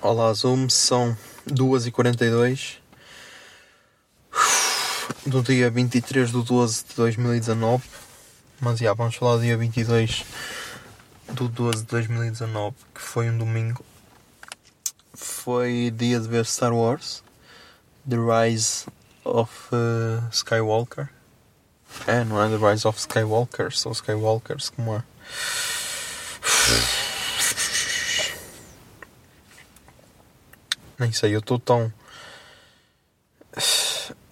Olá, Zoom, são 2h42 do dia 23 de 12 de 2019. Mas já, vamos falar do dia 22 do 12 de 2019, que foi um domingo. Foi dia de ver Star Wars, The Rise of uh, Skywalker. É, não é The Rise of Skywalker, são Skywalkers, como é? Nem sei, eu estou tão.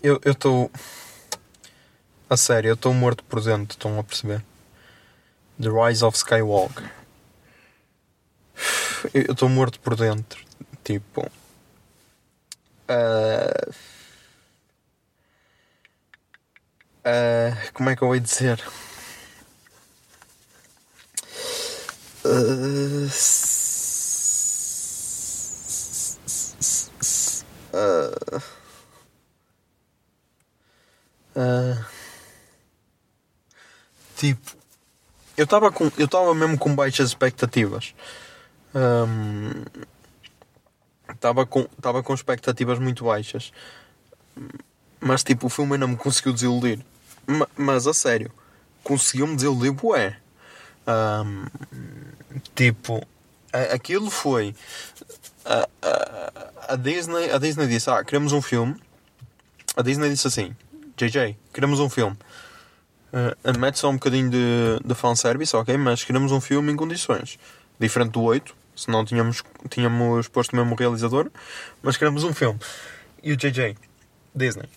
Eu estou. A sério, eu estou morto por dentro, estão a perceber? The Rise of Skywalker. Eu estou morto por dentro. Tipo. ah, ah, como é que eu vou dizer? Ah, ah, ah, tipo, eu estava com, eu estava mesmo com baixas expectativas. Estava com, estava com expectativas muito baixas. Mas tipo, o filme ainda me conseguiu desiludir. Ma- mas a sério, conseguiu-me desiludir bué. Ahm, tipo, a- aquilo foi. A, a, Disney, a Disney disse: Ah, queremos um filme. A Disney disse assim: JJ, queremos um filme. Uh, mete só um bocadinho de, de fanservice, ok? Mas queremos um filme em condições. Diferente do 8, senão tínhamos, tínhamos posto mesmo o realizador. Mas queremos um filme. E o JJ, Disney.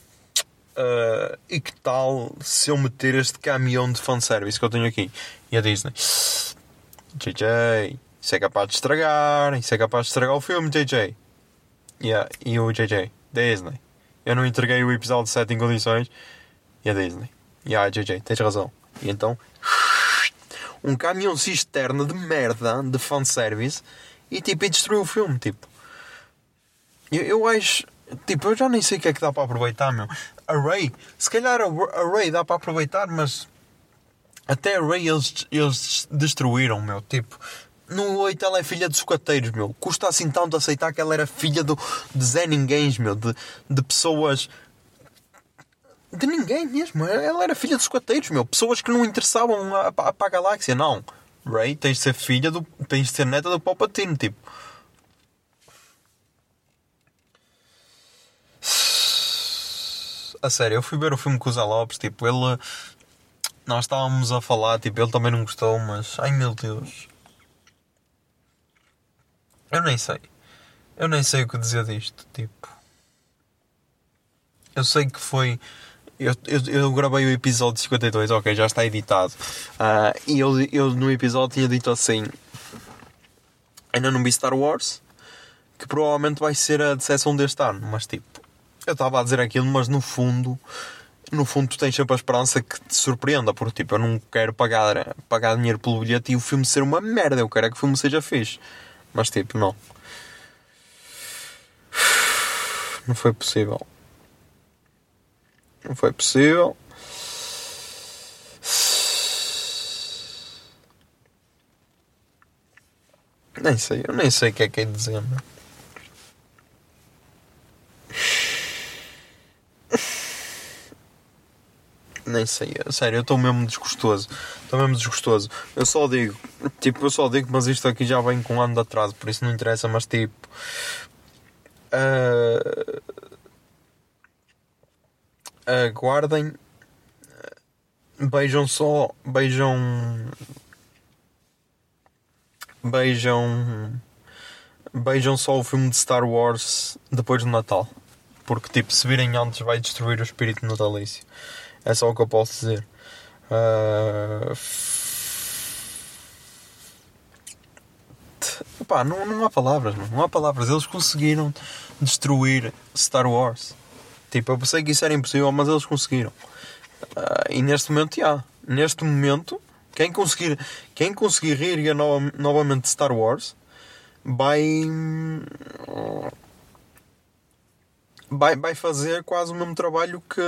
uh, e que tal se eu meter este caminhão de fanservice que eu tenho aqui? E a Disney, JJ, isso é capaz de estragar, isso é capaz de estragar o filme, JJ. Yeah, e o JJ, Disney. Eu não entreguei o episódio 7 em condições. E a Disney. Yeah, JJ, tens razão. E então. Um caminhão cisterna de merda de fanservice e tipo, e destruiu o filme. Tipo, eu, eu acho. Tipo, eu já nem sei o que é que dá para aproveitar, meu. A Ray, se calhar a, a Ray dá para aproveitar, mas até a Ray eles, eles destruíram, meu. Tipo, no 8 ela é filha de sucateiros, meu. Custa assim tanto aceitar que ela era filha do, de Zé Ninguéms, meu. De, de pessoas. De ninguém mesmo. Ela era filha de sucateiros, meu. Pessoas que não interessavam a- a- para a galáxia. Não. Ray, tens de ser filha do. tens de ser neta do Palpatine, tipo. A sério, eu fui ver o filme com o Zé Lopes, tipo, ele. Nós estávamos a falar, tipo, ele também não gostou, mas. Ai meu Deus. Eu nem sei. Eu nem sei o que dizer disto, tipo. Eu sei que foi. Eu, eu, eu gravei o episódio 52, ok, já está editado. Ah, e eu, eu no episódio tinha dito assim: Ainda não vi Star Wars, que provavelmente vai ser a decepção deste ano, mas tipo, eu estava a dizer aquilo, mas no fundo, no fundo tu tens sempre a esperança que te surpreenda, porque tipo, eu não quero pagar, pagar dinheiro pelo bilhete e o filme ser uma merda, eu quero é que o filme seja fixe. Mas tipo, não. Não foi possível. Não foi possível. Nem sei, eu nem sei o que é que é dizer, meu. Nem sei, a sério, eu estou mesmo desgostoso. Estou mesmo desgostoso. Eu só digo, tipo, eu só digo, mas isto aqui já vem com um ano de atraso, por isso não interessa, mas tipo. ah, aguardem. Beijam só. Beijam. Beijam. Beijam só o filme de Star Wars depois do Natal. Porque, tipo, se virem antes, vai destruir o espírito natalício. É só o que eu posso dizer. Ah, Pá, não, não há palavras, não. não há palavras. Eles conseguiram destruir Star Wars. Tipo, eu pensei que isso era impossível, mas eles conseguiram. Ah, e neste momento, já. Neste momento, quem conseguir, quem conseguir reerguer nova, novamente Star Wars vai, vai. Vai fazer quase o mesmo trabalho que,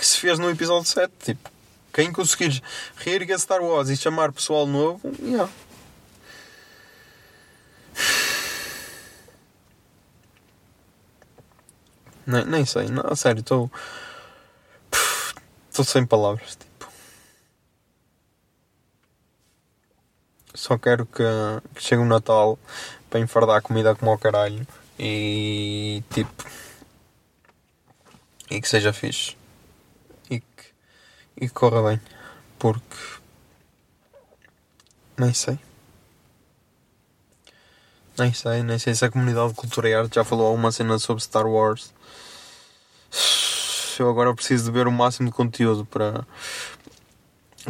que se fez no episódio 7. Tipo, quem conseguir reerguer Star Wars e chamar pessoal novo, já. Nem, nem sei, não, a sério, estou. Estou sem palavras, tipo. Só quero que, que chegue o Natal para enfardar a comida como ao caralho e tipo. E que seja fixe. E corra bem. Porque. Nem sei. Nem sei, nem sei se a comunidade de cultura e arte já falou alguma cena sobre Star Wars. Eu agora preciso de ver o máximo de conteúdo para,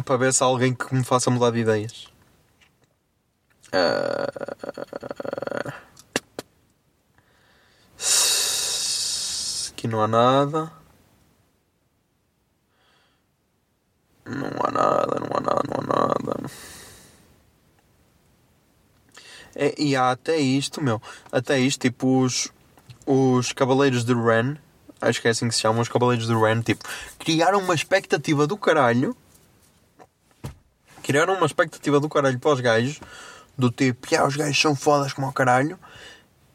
para ver se há alguém que me faça mudar de ideias. Ah, Aqui não há nada. Não há nada, não há nada, não há nada. É, e há até isto, meu. Até isto, tipo, os, os Cavaleiros de Ren. Acho que é assim que se chamam, os Cavaleiros de Ren. Tipo, criaram uma expectativa do caralho. Criaram uma expectativa do caralho para os gajos. Do tipo, yeah, os gajos são fodas como o caralho.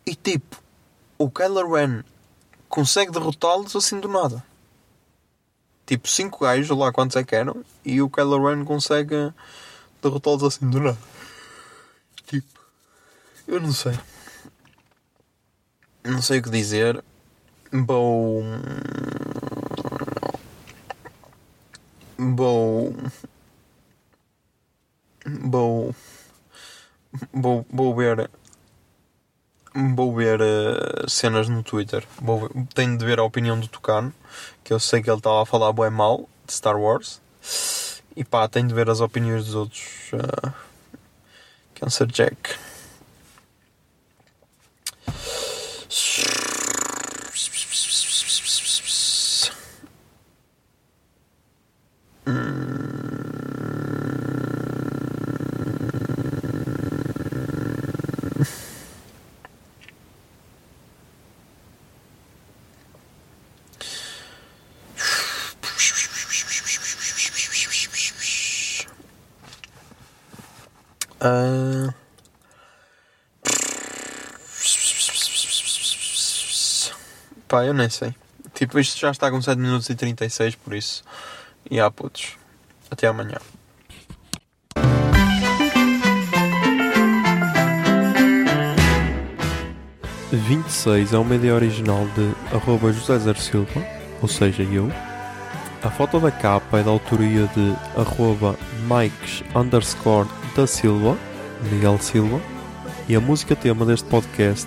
E tipo, o Kylo Ren consegue derrotá-los assim do nada. Tipo, cinco gajos, lá quantos é que eram. E o Kylo Ren consegue derrotá-los assim do nada. Tipo, eu não sei. Não sei o que dizer. Vou. Vou. Vou. Vou, vou ver. Vou ver eh, cenas no Twitter. Vou, ver- tenho de ver a opinião do Tucano. Que eu sei que ele estava a falar bem mal de Star Wars. E pá, tenho de ver as opiniões dos outros. eh, Cancer Jack. Pá, eu nem sei. Tipo, isto já está com 7 minutos e 36, por isso. E há putos. Até amanhã. Vinte e seis é uma ideia original de arroba José Zer Silva, ou seja, eu. A foto da capa é da autoria de arroba Mikes underscore da Silva, Miguel Silva. E a música tema deste podcast